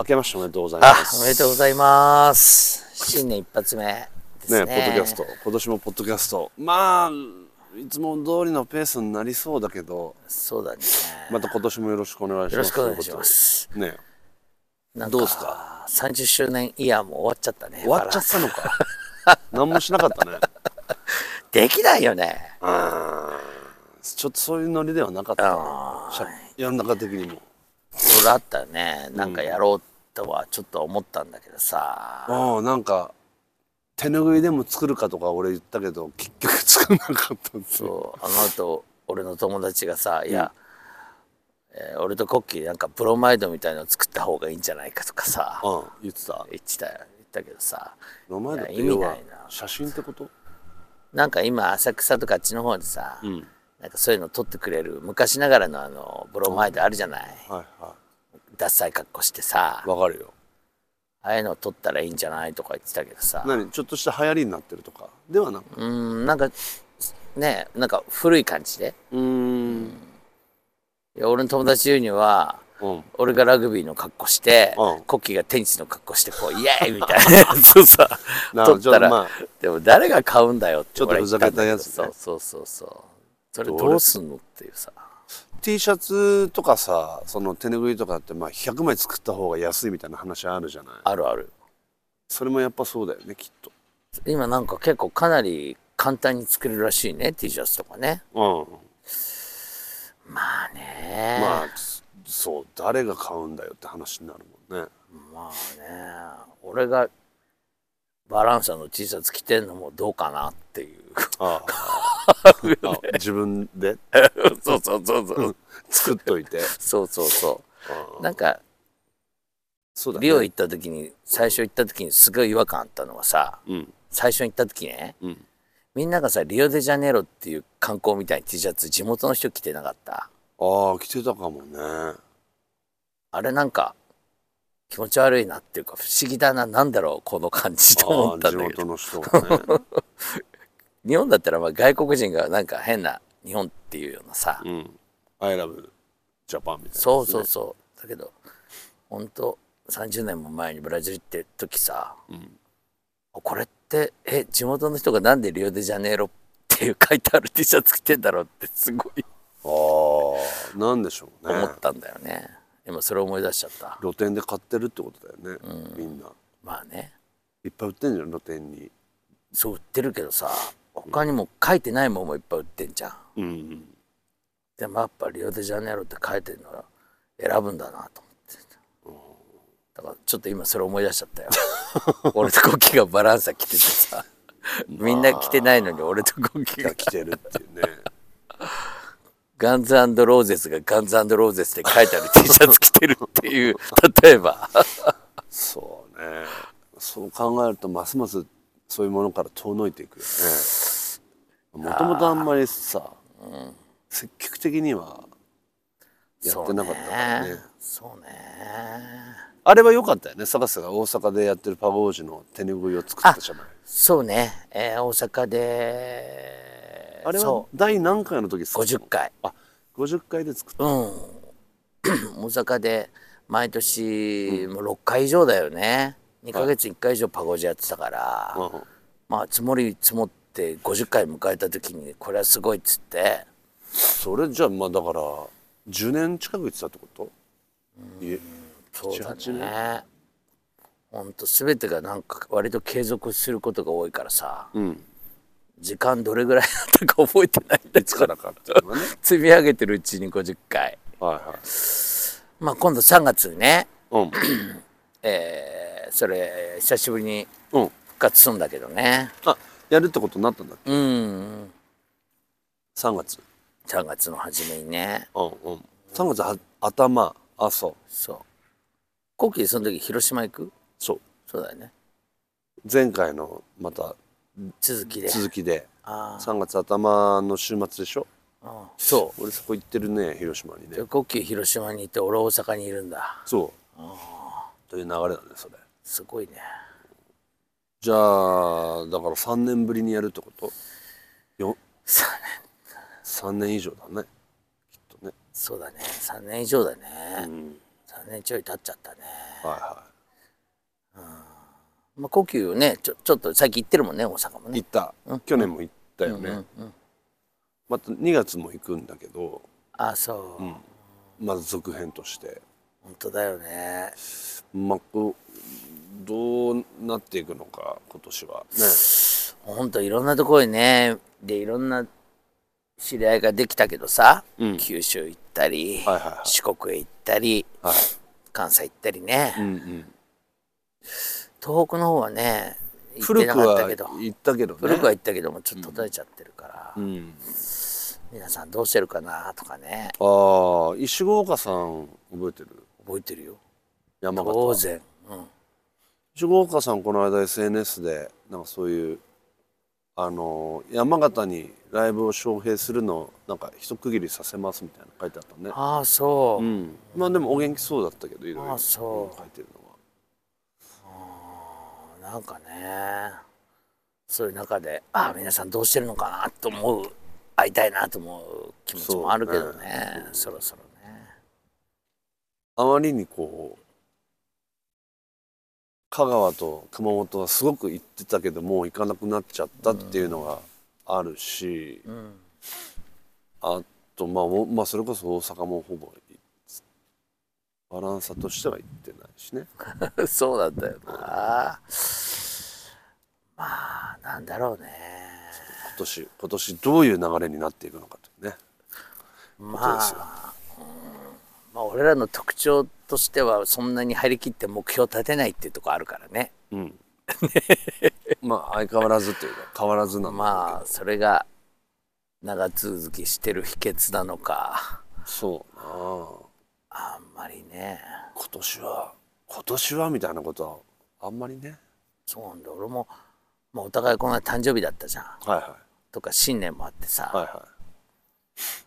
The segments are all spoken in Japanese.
明けましておめでとうございまあ、す。おめでとうございます。新年一発目ですね。ね、ポッドキャスト。今年もポッドキャスト。まあ、いつも通りのペースになりそうだけど、そうだね。また今年もよろしくお願いします。よろしくお願いします。ね、どうっすか ?30 周年イヤーも終わっちゃったね。終わっちゃったのか。何もしなかったね。できないよね。ちょっとそういうノリではなかったな。しゃ世の中的にも。それあったよね。なんかやろうとはちょっと思ったんだけどさ。ああ、なんか、手拭いでも作るかとか俺言ったけど、結局作んなかったんですよ。そう、あの後、俺の友達がさ、いや、えー俺とコッキーなんかブロマイドみたいの作った方がいいんじゃないかとかさ、うん、言ってた。言ってたよ。言ったけどさ。名前だっていや意味要はないな写真ってこと？なんか今浅草とかあっちの方でさ、んなんかそういうの撮ってくれる昔ながらのあのブロマイドあるじゃない、はいはダッサい格好してさい。わかるよ。ああいうの撮ったらいいんじゃないとか言ってたけどさ。何？ちょっとした流行りになってるとか？ではなく？うーんなんかねなんか古い感じで。うーん。いや俺の友達言うにはうん。俺がラグビーの格好して、うん。コッキーがテニスの格好してこう イエーイみたいなやつをさな撮ったら、まあ。でも誰が買うんだよってちょっとふざけたやつね。そうそうそうそう。それどうすんのっていうさ T シャツとかさその手拭いとかってまあ100枚作った方が安いみたいな話あるじゃない。あるある。それもやっぱそうだよねきっと。今なんか結構かなり簡単に作れるらしいね T シャツとかね。うん。まあね。まあそう誰が買うんだよって話になるもんね。まあね。俺がバランサの T シャツ着てんのもどうかなっていう。ああ。あ自分で？そうそうそうそう。作っといて。そうそうそあうなんかそうだね。リオ行った時に最初行った時にすごい違和感あったのはさうん。最初に行った時ねうん。みんながさリオデジャネイロっていう観光みたいに T シャツ地元の人着てなかった？ああ着てたかもね。あれなんか気持ち悪いなっていうか不思議だななんだろうこの感じとあ思ったんだけど。元の人がね日本だったらまあ外国人がなんか変な日本っていうようなさ、うん「I love Japan」みたいなね、そうそうそう。だけどほんと30年も前にブラジル行って時さ、これってえ地元の人がなんでリオデジャネイロっていう書いてある T シャツ着てんだろうってすごいああなんでしょうね。思ったんだよね今それ思い出しちゃった。露店で買ってるってことだよね、みんな。まあね。いっぱい売ってんじゃん露店に。そう売ってるけどさ他にも書いてないもんもいっぱい売ってんじゃん。うんうん。でもやっぱリオデジャネイロって書いてるのは選ぶんだなと思って。だからちょっと今それ思い出しちゃったよ。俺とコッキーがバランサ着ててさ。みんな着てないのに俺とコッキーが。が来てるっていうねガンズローゼスがガンズローゼスって書いてある T シャツ着てるっていう例えば。そうね。そう考えるとますますそういうものから遠のいていくよね。もともとあんまりさ、積極的にはやってなかったからね。そうね。あれは良かったよね。坂瀬が大阪でやってるパゴージュの手拭いを作ったじゃない。そうね、えー大阪であれはそ第何回の時う作ったの50回。あ50回で作った。うん。大阪で毎年もう6回以上だよね。2ヶ月1回以上パゴジやってたから、うんまあ積もり積もって50回迎えた時にこれはすごいっつって。それじゃあまあだから10年近く言ってたってこと？いえそうだ7-8ねほんと全てがなんか割と継続することが多いからさ。うん時間どれぐらいだったか覚えてないんだいつから。かっていうのはね積み上げてるうちに50回。はいはい。まあ今度3月にねうん。えーそれ久しぶりにうん。復活するんだけどね。あやるってことになったんだっけ？うん。3月。3月の初めにね。うんうん。3月は頭あそうそう。コッキーその時広島行く？そう。そうだよね。前回のまた続きで。続きで。あ3月頭の週末でしょ？あそう。俺そこ行ってるね広島にね。コッキー広島に行って俺大阪にいるんだ。そう。という流れだねそれ。すごいね。じゃあだから3年ぶりにやるってこと？よ。さ3年以上だね。きっとね。そうだね。3年以上だね、うん。3年ちょい経っちゃったね。はいはまあ呼吸ねちょちょっと最近行ってるもんね大阪もね。い行った、去年も行ったよね、また2月も行くんだけど。あそう、まず続編として。本当だよね。まあこうどうなっていくのか今年は。ね。本当いろんなところにね。でいろんな知り合いができたけどさ、うん。九州行ったり、はいはいはい。四国へ行ったりはい。関西行ったりね、うんうん東北の方はね行って古くなかったはけど。行ったけどね。古くは行ったけどもちょっと途絶えちゃってるから、うん。皆さんどうしてるかなとかね。ああ石郷岡さん覚えてる？覚えてるよ。山形。当然、うん、石郷岡さんこの間 SNS でなんかそういうあの山形にライブを招聘するのをなんか一区切りさせますみたいなの書いてあったね。ああそう、うん。まあでもお元気そうだったけどいろいろ書いてるの。はなんかねそういう中でああ皆さんどうしてるのかなと思う会いたいなと思う気持ちもあるけどねそろそろね。あまりにこう香川と熊本はすごく行ってたけどもう行かなくなっちゃったっていうのがあるし、うん。あとまあおまあそれこそ大阪もほぼバランサとしては行ってないしね。そうなんだよな。まあなんだろうね。今年今年どういう流れになっていくのかというね。まあ、うん。まあ俺らの特徴としてはそんなに張り切って目標立てないっていうところあるからね。うん。まあ相変わらずというか変わらずなんだまあそれが長続きしてる秘訣なのか。そうなああんまりね。今年は今年はみたいなことはあんまりね。そうなんだ。俺も、まあ、お互いこの前誕生日だったじゃん。はいはとか新年もあってさ、いはい。は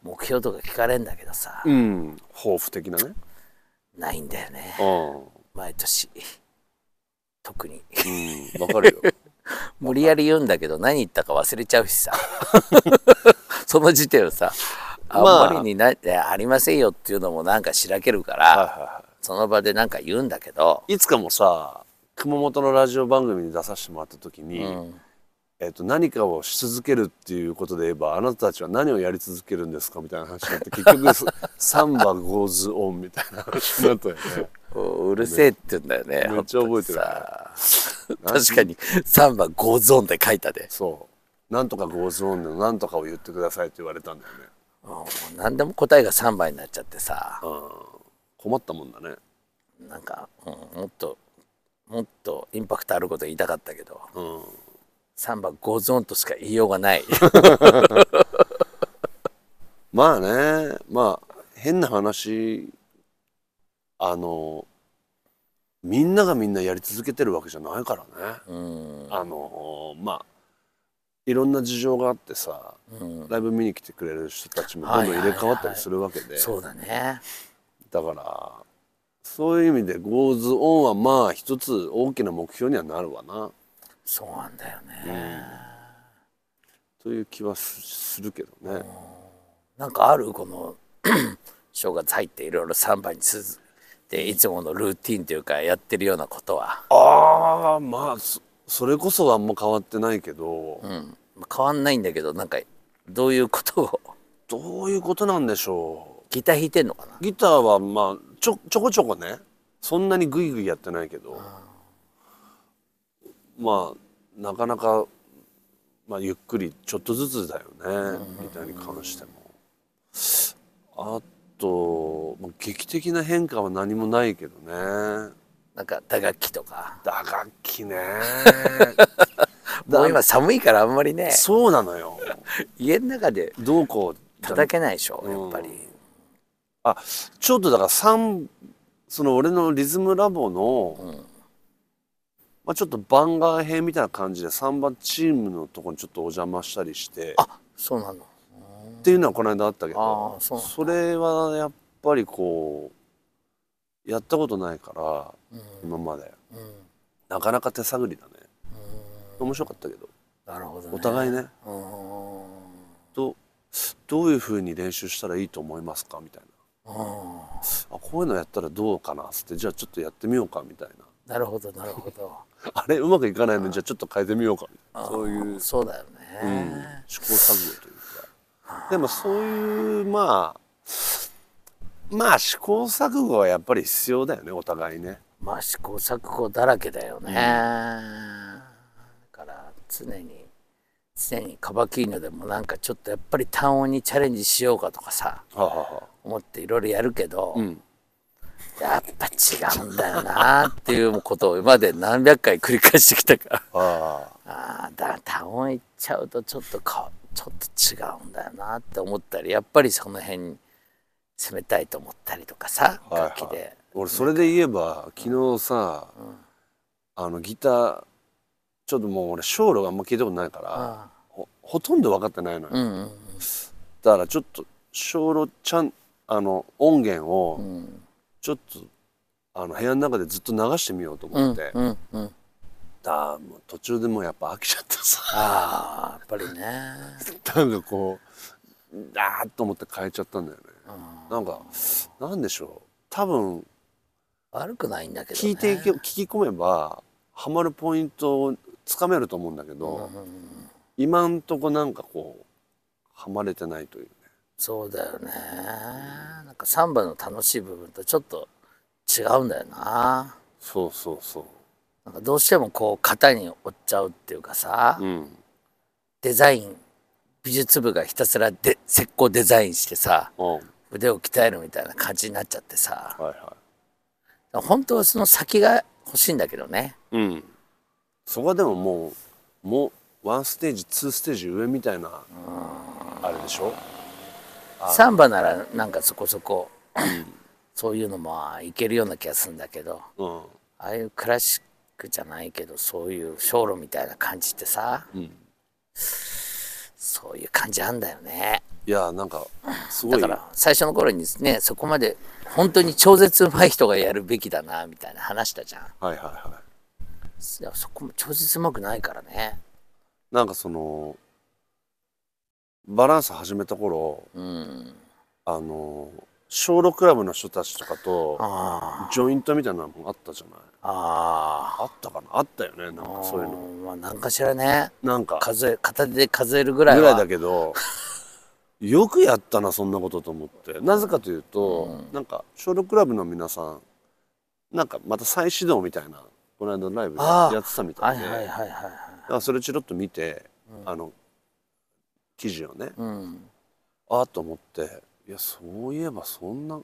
目標とか聞かれんだけどさ、いうん。抱負的なね。ないんだよね。う毎年。特に。んうん。わかるよ。無理やり言うんだけど何言ったか忘れちゃうしさ。その時点をさあんまあまりにな、いやありませんよっていうのもなんかしらけるから、はいはいはその場でなんか言うんだけど、いいつかもさ熊本のラジオ番組に出させてもらった時に、うん。えっと何かをし続けるっていうことで言えばあなたたちは何をやり続けるんですかみたいな話になって結局す サンバ goes on みたいな話になったよね。うるせえって言うんだよねめっちゃ覚えてるさ。確かにサンバ goes on って書いたで。そう。なんとか goes on のなんとかを言ってくださいって言われたんだよねうん何でも答えがサンバになっちゃってさ。困ったもんだね。なんか、うんもっともっとインパクトあること言いたかったけど。うん。サンバ goes on としか言いようがない。まあね。まあ変な話。あのみんながみんなやり続けてるわけじゃないからね、うん。あのまあいろんな事情があってさ、うん。ライブ見に来てくれる人たちもどんどん入れ替わったりするわけで、そうだね。だからそういう意味で goes on はまあ一つ大きな目標にはなるわな。そうなんだよね、という気はすするけどね。なんかある？この正月入っていろいろサンバに続いていつものルーティンというかやってるようなことは、ああまあそそれこそあんま変わってないけど、うん、変わんないんだけどなんかどういうことを？どういうことなんでしょギター弾いてんのかな？うギターはまあちょちょこちょこね。そんなにグイグイやってないけど。まあなかなか、まあ、ゆっくりちょっとずつだよね。ギターに関しても。あとまあ劇的な変化は何もないけどねなんか打楽器とか。打楽器ね。もう今寒いからあんまりね。そうなのよ。家の中でどうこう叩けないでしょうん。やっぱり、あちょっとだからサンその俺のリズムラボの、まあ、ちょっと番外編みたいな感じでサンバチームのとこにちょっとお邪魔したりして。あそうなの。っていうのはこの間あったけあどーそそれはやっぱりこうやったことないから、今まで、なかなか手探りだね、面白かったけど。なるほど、ね、お互いね。うん。どどういうふうに練習したらいいと思いますか？みたいな。あこういうのやったらどうかな？っつってじゃあちょっとやってみようかみたいな。なるほどなるほど。あれうまくいかないの？じゃあちょっと変えてみようか。みたいなそういう、そうだようん。ね、試行錯誤というか。でもそういうまあまあ試行錯誤はやっぱり必要だよねお互いね。まあ試行錯誤だらけだよね、だから常に常にカバキーノでもなんかちょっとやっぱり単音にチャレンジしようかとかさはあ、は思っていろいろやるけど、ん。やっぱ違うんだよなっていうことを今まで何百回繰り返してきたから。あ、あ。だから単音いっちゃうとちょっとかちょっと違うんだよなって思ったりやっぱりその辺に攻めたいと思ったりとかさあ、はい。楽器で、俺それで言えば昨日さ、あのギターちょっともう俺小路があんま聞いたことないからあほほとんど分かってないのよ、あうんうん。だからちょっと小路ちゃんあの音源をうん。ちょっとあの部屋の中でずっと流してみようとうん思って、うんうんだもう途中でもうやっぱ飽きちゃってさ。ああやっぱりね。なんかこうあーっと思って変えちゃったんだよね、なんかなんでしょう。多分悪くないんだけど、ね、聞いて聞き込めばハマるポイントをつかめると思うんだけど、今んとこなんかこうハマれてないというね。そうだよね。なんかサンバの楽しい部分とちょっと違うんだよな。そうそうそなんかどうしてもこう型に折っちゃうっていうかさ、ううん。デザイン美術部がひたすらで石膏デザインしてさうん腕を鍛えるみたいな感じになっちゃってさ。はいは本当はその先が欲しいんだけどね。いうん。そこはでももうもうワンステージツーステージ上みたいなあれでしょ？サンバならなんかそこそこそういうのもいけるような気がするんだけど。うん。ああいうクラシックじゃないけどそういう小路みたいな感じってさ、んそういう感じあんだよね。いやなんかすごい。だから最初の頃にねそこまで本当に超絶うまい人がやるべきだなみたいな話したじゃん。はいはいはい。いやそこも超絶うまくないからね。なんかそのバランス始めた頃うん。あの小6クラブの人たちとかとあジョイントみたいなのもあったじゃない。あああったかな？あったよねなんかあそういうの。まあ何かしらね。なんか。数え片手で数えるぐらいは。ぐらいだけど よくやったなそんなことと思って。なぜかというと、なんか小6クラブの皆さんなんかまた再始動みたいなこの間のライブやってたみたはいいで、はいはいはいはいだからそれチロッと見て、あの記事をね、うん。ああと思っていやそういえばそんな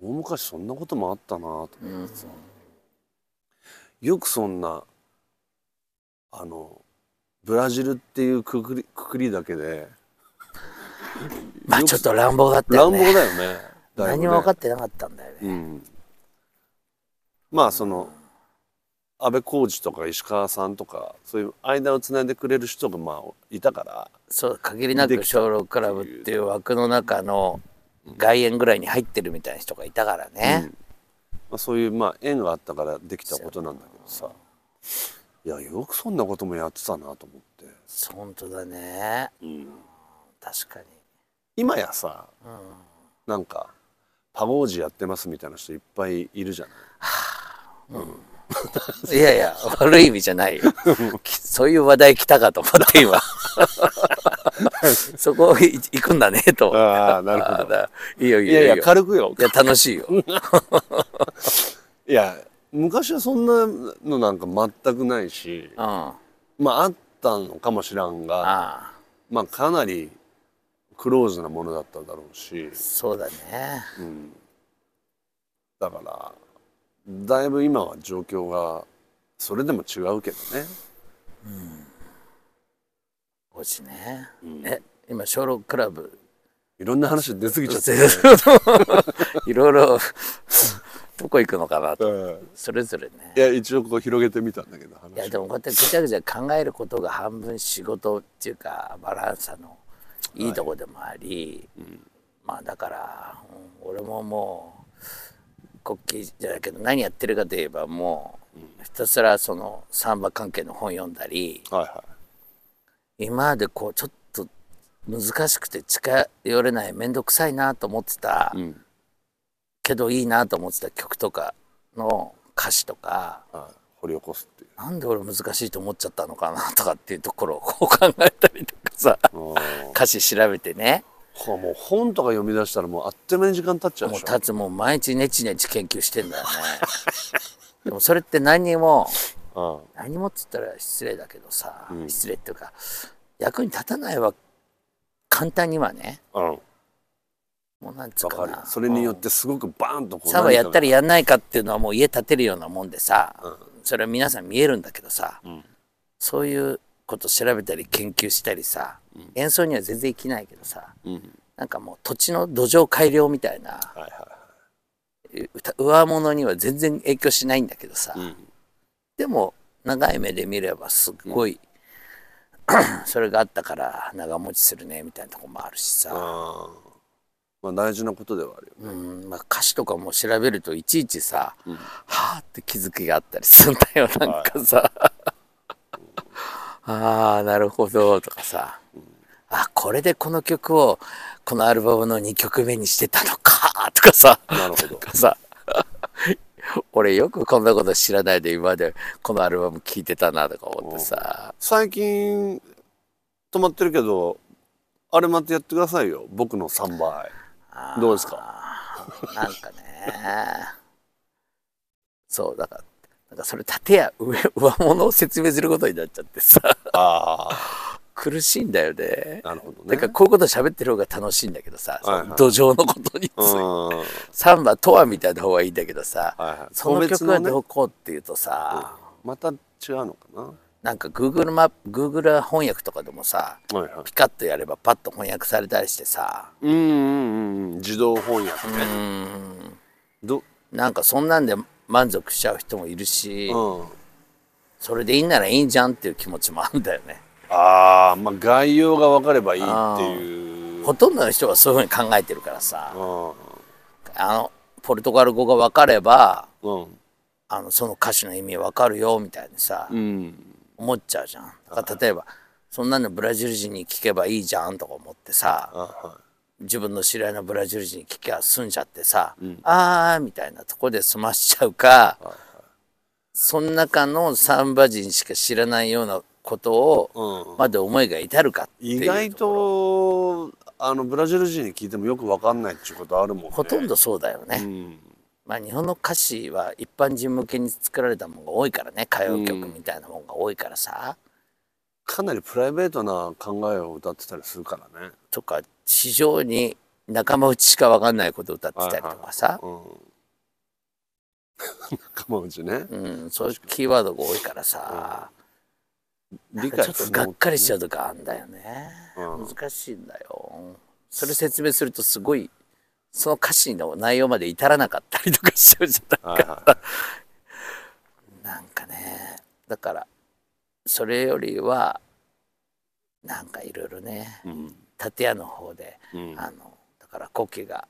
大昔そんなこともあったなと思ってさ、よくそんなあのブラジルっていうくくりくくりだけで。まあちょっと乱暴だったよね。乱暴だよね。ね。何も分かってなかったんだよね。うん、まあその安倍浩二とか石川さんとかそういう間をつないでくれる人がまあいたから。そう限りなく小六クラブっていう枠の中の外苑ぐらいに入ってるみたいな人がいたからね、まあ、そういうまあ縁があったからできたことなんだけどさ。いやよくそんなこともやってたなと思って、本当だね。うん、確かに。今やさ、なんかパゴージやってますみたいな人いっぱいいるじゃない。いやいや悪い意味じゃないよ。き そういう話題来たかと思って今 そこい行くんだねと。ああなるほど。いいよいいいやいやよいいよ。軽くよ。いや楽しいよ。いや昔はそんなのなんか全くないしうん。あまああったのかもしらんがあまあかなりクローズなものだっただろうし、そうだね。うん、だからだいぶ今は状況がそれでも違うけどね5時ね、え今小六クラブ。いろんな話出過ぎちゃって、いろいろどこ行くのかなと。うん。それぞれね。いや一応こう広げてみたんだけど話いやでもこうやってぐちゃぐちゃ考えることが半分仕事っていうかバランサのいいとこでもあり、まあだから、うん俺ももう国旗じゃないけど何やってるかといえばもうひたすらそのサンバ関係の本読んだりはいは今までこうちょっと難しくて近寄れない面倒くさいなと思ってた、い、うん。けどいいなと思ってた曲とかの歌詞とかはい、掘り起こすっていう。なんで俺難しいと思っちゃったのかなとかっていうところをこう考えたりとかさうん歌詞調べてね。はあもう本とか読み出したらもうあっという間に時間経っちゃうでしょ。もう立つ。もう毎日ネチネチ研究してんだよね。でもそれって何にもうん何もっつったら失礼だけどさ、失礼っていうか役に立たないは簡単にはねうん。もうなんつうわかなそれによってすごくバーンとこうサバやったりりやんないかっていうのはもう家建てるようなもんでさ、それは皆さん見えるんだけどさ、ん。そういうこと調べたり研究したりさ、演奏には全然いきないけどさうん。なんかもう土地の土壌改良みたいなはいは歌上物には全然影響しないんだけどさ、いうん。でも長い目で見ればすっごい、それがあったから長持ちするねみたいなとこもあるしさ、まあ大事なことではあるよね。うん。まあ、歌詞とかも調べるといちいちさ、はあって気づきがあったりするんだよなんかさ、ああなるほどとかさ、あこれでこの曲をこのアルバムの2曲目にしてたのかとかさ。なるほど。かさ 俺よくこんなこと知らないで今までこのアルバム聴いてたなとか思ってさ。最近止まってるけどあれまたやってくださいよ。僕の3倍。どうですか？なんかね。そうだからなんかそれ縦や上上物を説明することになっちゃってさ。あ 苦しいんだよね。あなるほどね。だからこういうこと喋ってる方が楽しいんだけどさ、はいはい。土壌のことについて、サンバとはみたいな方がいいんだけどさ、はいその曲は個別のね。どこっていうとさ、また違うのかな。なんか Google マップ Google 翻訳とかでもさはいはい。ピカッとやればパッと翻訳されたりしてさ。うんうんうん自動翻訳ね。ど？なんかそんなんで満足しちゃう人もいるし、うん。それでいいんならいいんじゃんっていう気持ちもあるんだよねああまあ概要が分かればいいっていう。ほとんどの人がそういうふうに考えてるからさ。うあのポルトガル語が分かればんうん。あのその歌詞の意味分かるよみたいにさ、うん思っちゃうじゃん。例えばそんなのブラジル人に聞けばいいじゃんとか思ってさ自分の知り合いのブラジル人に聞きゃ済んじゃってさ、あーみたいなとこで済ましちゃうか、その中のサンバ人しか知らないようなことを、うん。まで思いが至るか意外とあのブラジル人に聞いてもよく分かんないっていうことあるもんね。ほとんどそうだよね、うん。まあ日本の歌詞は一般人向けに作られたものが多いからね。歌謡曲みたいなものが多いからさ、かなりプライベートな考えを歌ってたりするからね。とか非常に仲間内しか分かんないことを歌ってたりとかさ、うん。仲間内ね。うん、そういうキーワードが多いからさ、なん理か解ちょっとがっかりしちゃうとかあんだよね、うん。難しいんだよ。それ説明するとすごいその歌詞の内容まで至らなかったりとかしちゃうじゃん。はいはなんかね。だからそれよりはなんかいろいろね。いうん。建屋の方で、うん。あのだからコキが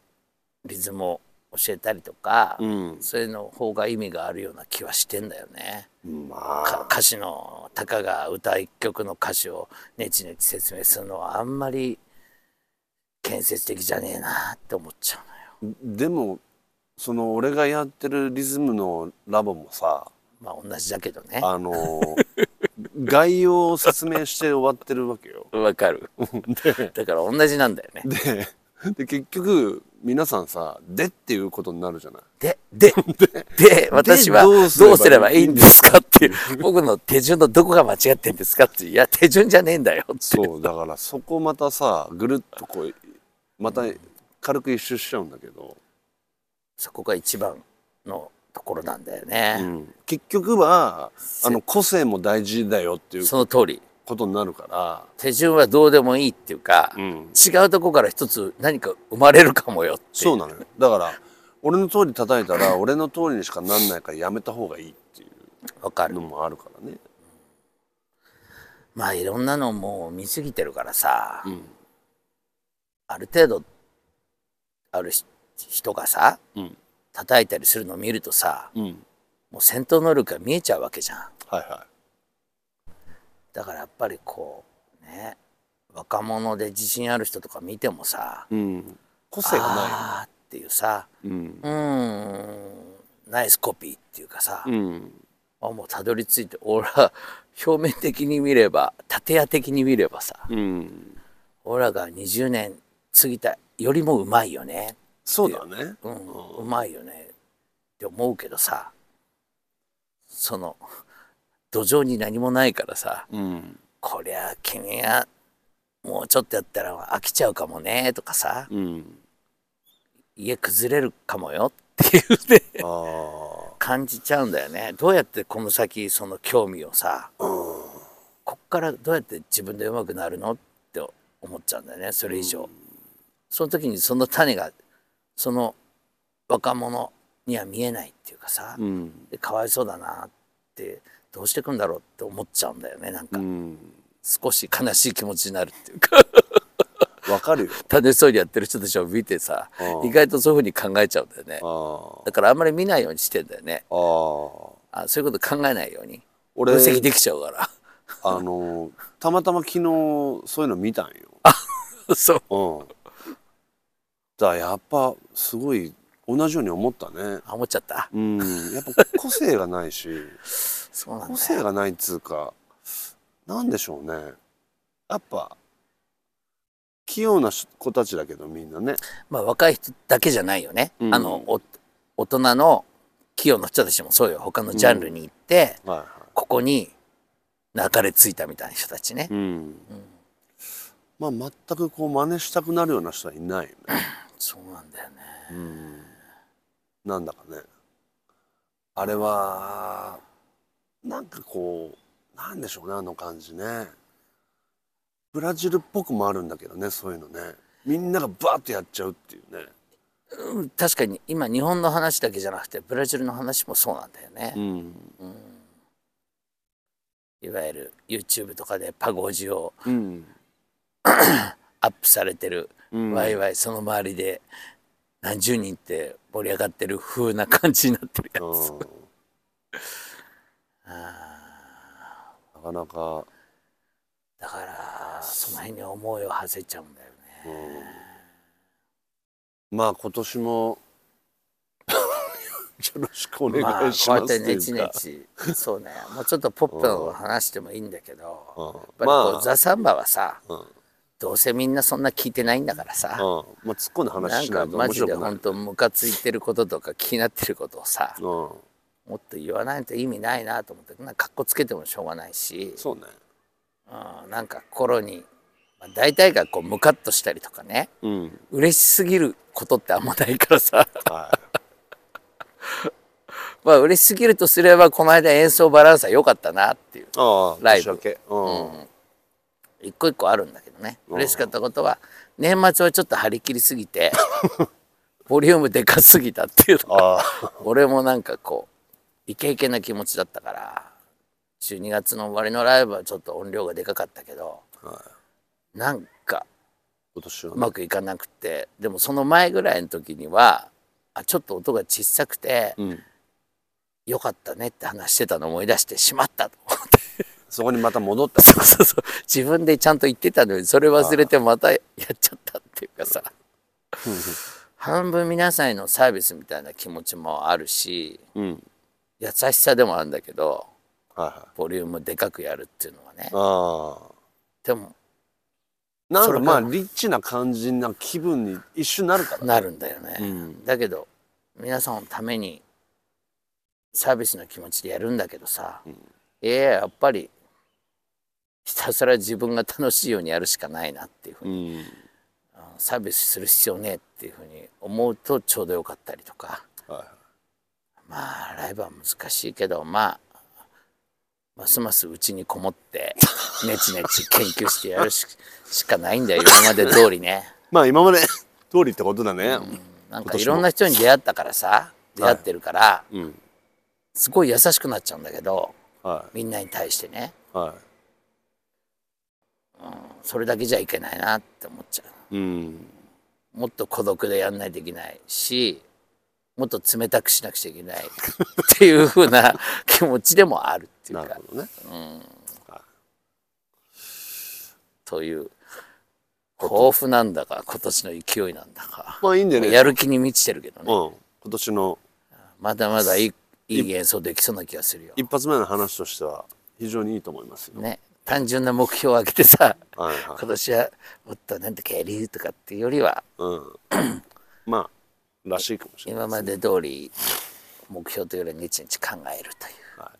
リズムを教えたりとか、うんそういうの方が意味があるような気はしてんだよね。まあか歌詞のたかが歌一曲の歌詞をネチネチ説明するのはあんまり建設的じゃねえなって思っちゃうのよ。でもその俺がやってるリズムのラボもさまあ同じだけどね。あの概要を説明して終わってるわけよ。わかる。だから同じなんだよね。でで結局皆さんさ「で」っていうことになるじゃない？で、で、で、私はどどううすればいいんですか？っていう、僕の手順のどこが間違ってんですか？っていう、いや、手順じゃねえんだよって。そうだからそこまたさぐるっとこうまた軽く一周しちゃうんだけど、そこが一番のところなんだよね。うん結局はあの個性も大事だよっていうその通り。ことになるから、手順はどうでもいいっていうか、うん、違うとこから一つ何か生まれるかもよっていう。そうなのよ。だから俺の通り叩いたら俺の通りにしかなんないからやめた方がいいっていわかる。うのもあるからね。まあいろんなのもう見過ぎてるからさ、ん。ある程度あるし人がさうん。叩いたりするのを見るとさうん。もう戦闘能力が見えちゃうわけじゃん。はいはだからやっぱりこうね若者で自信ある人とか見てもさいうん。個性がなあーっていうさうん。うーんナイスコピーっていうかさ、うん。あもうたどり着いて俺は表面的に見れば縦屋的に見ればさうん。俺らが20年過ぎたよりもうまいよねそうだね。うん。うまいよねって思うけどさその土壌に何もないからさうん。こりゃ君はもうちょっとやったら飽きちゃうかもねとかさうん。家崩れるかもよっていうね。あ感じちゃうんだよね。どうやってこの先その興味をさこっからどうやって自分で上手くなるのって思っちゃうんだよねそれ以上。その時にその種がその若者には見えないっていうかさあうん。でかわいそうだなってどうしてくんだろうって思っちゃうんだよねなんか。うん。少し悲しい気持ちになるっていうか。わかるよ。楽しそうにやってる人たちを見てさうん意外とそういうふうに考えちゃうんだよね。あだからあんまり見ないようにしてんだよね。ああ。ああそういうこと考えないように。俺分析できちゃうから。あのたまたま昨日そういうの見たんよ。そう。うん。だやっぱすごい同じように思ったね。あ思っちゃった。うん。やっぱ個性がないし そうなん個性がないっつうかなんでしょうね。やっぱ器用な子たちだけどみんなね。まあ若い人だけじゃないよね、うん。あのお大人の器用な人たちもそうよ。他のジャンルに行って、はいはここに流れ着いたみたいな人たちね。い、うん。まあ全くこう真似したくなるような人はいないよね。そうなんだよね。うん。なんだかね。あれはなんかこうなんでしょうねあの感じね。ブラジルっぽくもあるんだけどねそういうのね。みんながバーッとやっちゃうっていうね。うん確かに今日本の話だけじゃなくてブラジルの話もそうなんだよね、うん。いわゆる YouTube とかでパゴジをうん。アップされてる、うん。ワイワイその周りで何十人って盛り上がってる風な感じになってるやつ、うんなかなか。だからその辺に思いを馳せちゃうんだよね。まあ今年も よろしくおまあ願いしこうやますってってネチそうね。もうちょっとポップなの話してもいいんだけどやっうんぱりこう、まあ。ザ・サンバはさうん。どうせみんなそんな聞いてないんだからさ、うん。まあ突っ込んだなん話しないとかマジ面白くない。で本当ムカついてることとか気になってることをさうんもっと言わないと意味ないなと思ってなんかかっこつけてもしょうがないし、そうね。うん、なんか心に、まあ、大体がこうムカッとしたりとかね。うん。嬉しすぎることってあんまないからさ。は まあ嬉しすぎるとすればこの間演奏バランスは良かったなっていうライブ。年明け。うん。一個一個あるんだけどね。うん。嬉しかったことは年末はちょっと張り切りすぎて ボリュームでかすぎたっていうのが俺もなんかこうイケイケな気持ちだったから12月の終わりのライブはちょっと音量がでかかったけどはなんか今年はうまくいかなくてでもその前ぐらいの時にはあちょっと音が小さくてうん。よかったねって話してたのを思い出してしまったと思って。そこにまた戻った そうそうそう。自分でちゃんと言ってたのにそれ忘れてまたやっちゃったっていうかさ。半分皆さんへのサービスみたいな気持ちもあるしうん優しさでもあるんだけどはいはい。ボリュームでかくやるっていうのはね。ああ。でもなんかまあリッチな感じな気分に一瞬なるから。なるんだよね、うん。だけど皆さんのためにサービスの気持ちでやるんだけどさ、ええやっぱりひたすら自分が楽しいようにやるしかないなっていうふううに、んサービスする必要ねえっていうふうに思うとちょうどよかったりとか。はいまあライブは難しいけどまあますますうちにこもって ネチネチ研究してやるししかないんだよ今まで通りね。まあ今まで通りってことだね。なんかいろんな人に出会ったからさ出会ってるから、うん。すごい優しくなっちゃうんだけどはみんなに対してね。い。はそれだけじゃいけないなって思っちゃう。いうん。もっと孤独でやんないといけないしもっと冷たくしなくちゃいけない。っていうふうな気持ちでもあるっていうか。なるほどね。という抱負なんだか今年の勢いなんだか。まあいいんでねやる気に満ちてるけどね。うん。今年のまだまだいいいい演奏できそうな気がするよ。一発目の話としては非常にいいと思いますよ、ね。単純な目標を上げてさはいはい。今年はもっとなんとかやるとかっていうよりは。うん。まあらしいかもしれない今まで通り目標というよりは日々考えるという。は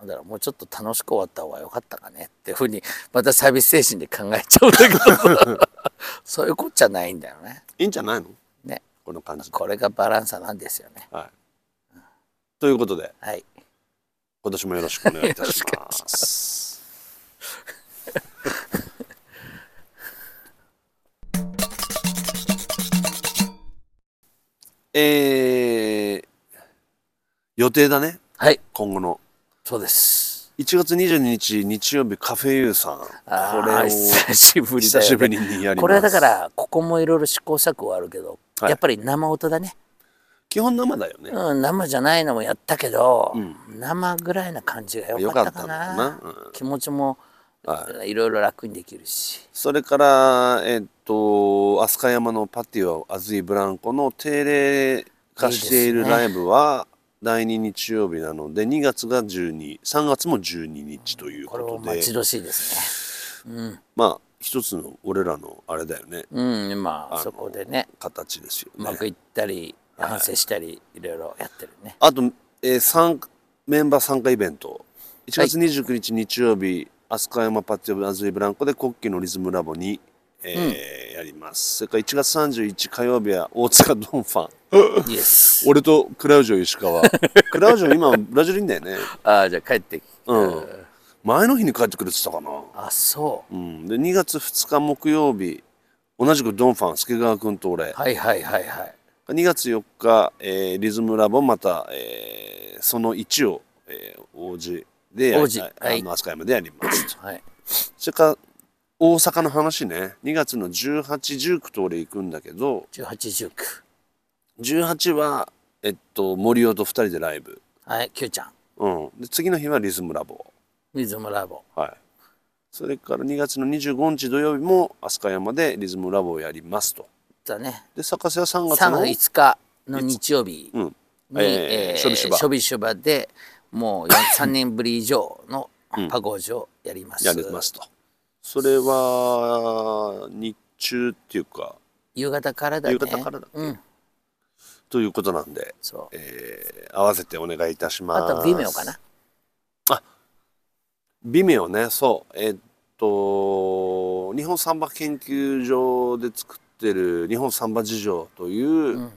だからもうちょっと楽しく終わった方が良かったかねっていうふうにまたサービス精神で考えちゃうんだけどそういうこっちゃないんだよね。いいんじゃないの？ね。この感じで。これがバランサなんですよね。はい。ということで。はい。今年もよろしくお願いいたしますえー、予定だね。はい。今後の。そうです。1月22日日曜日カフェユーさん。こあーれを久しぶりだよ、ね。久しぶりにやります。これはだからここもいろいろ試行錯誤はあるけど、はい。やっぱり生音だね、基本生だよね、うん、生じゃないのもやったけど、うん。生ぐらいな感じが良よかったかな。かったんだな。うん。気持ちも、、はい。ろいろ楽にできるし。それからえっと飛鳥山のパティオアズイブランコの定例化しているライブは第2日曜日なので2月が123月も12日というこれことでも待ち遠しいですね。うん。まあ一つの俺らのあれだよね。うんまあそこでね。形ですよね。うまくいったり反省したりいろいろやってるね。あと、えー参メンバー参加イベント。1月29日日曜日、飛鳥山パティオアズイブランコで国旗のリズムラボに、えーやります。それから1月31日火曜日は大塚ドンファン。イエス俺とクラウジョ石川。クラウジョ今ブラジルいんだよね。ああじゃあ帰ってきうん。前の日に帰ってくれてたかな。あそう。ん。で2月2日木曜日同じくドンファン助川君と俺、うはいはいはいはい。2月4日、えーリズムラボまた、えーその1を、えー王子で王子。あはい。あの飛鳥山でやります。はい。それから大阪の話ね。2月の1819と俺行くんだけど1819 18はえっと森尾と2人でライブ、はい Q ちゃん。うん、で次の日はリズムラボ。リズムラボ。はい。それから2月の25日土曜日も飛鳥山でリズムラボをやりますと。だね。で坂瀬は3月3の月5日の日曜日に、うん。えーえーショビシュバショビシュバでもう3年ぶり以上のパゴージュをやります、やりますと。それは日中っていうか。夕方からだね。夕方からだうん。ということなんで、そう。えー合わせてお願いいたします。あと微妙かな？微妙ね。そう。えっと日本サンバ研究所で作ってる日本サンバ事情という、うん。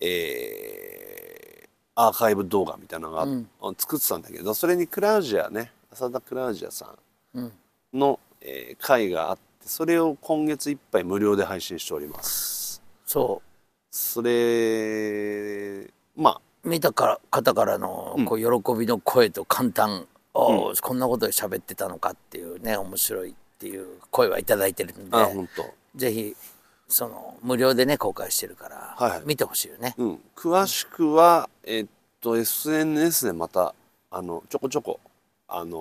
えーアーカイブ動画みたいなのが、うん。作ってたんだけどそれにクラウジアね浅田クラウジアさうん。んの、えー会があってそれを今月いっぱい無料で配信しております。そそれまあ。う見たから方からのこう喜びの声と簡単、おーこんなことで喋ってたのかっていうね面白いっていう声はいただいてるんでぜひその無料でね公開してるから、はいはい。見てほしいよね、うん、詳しくはえっと SNS でまたあのちょこちょこあの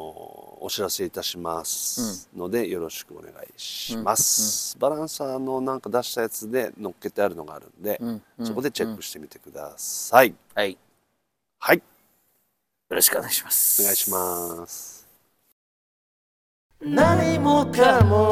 お知らせいたしますので、よろしくお願いします、バランサーのなんか出したやつで載っけてあるのがあるんで、うん。うん。そこでチェックしてみてください、はい。よはい。ろしくお願いします。お願いします。何もかも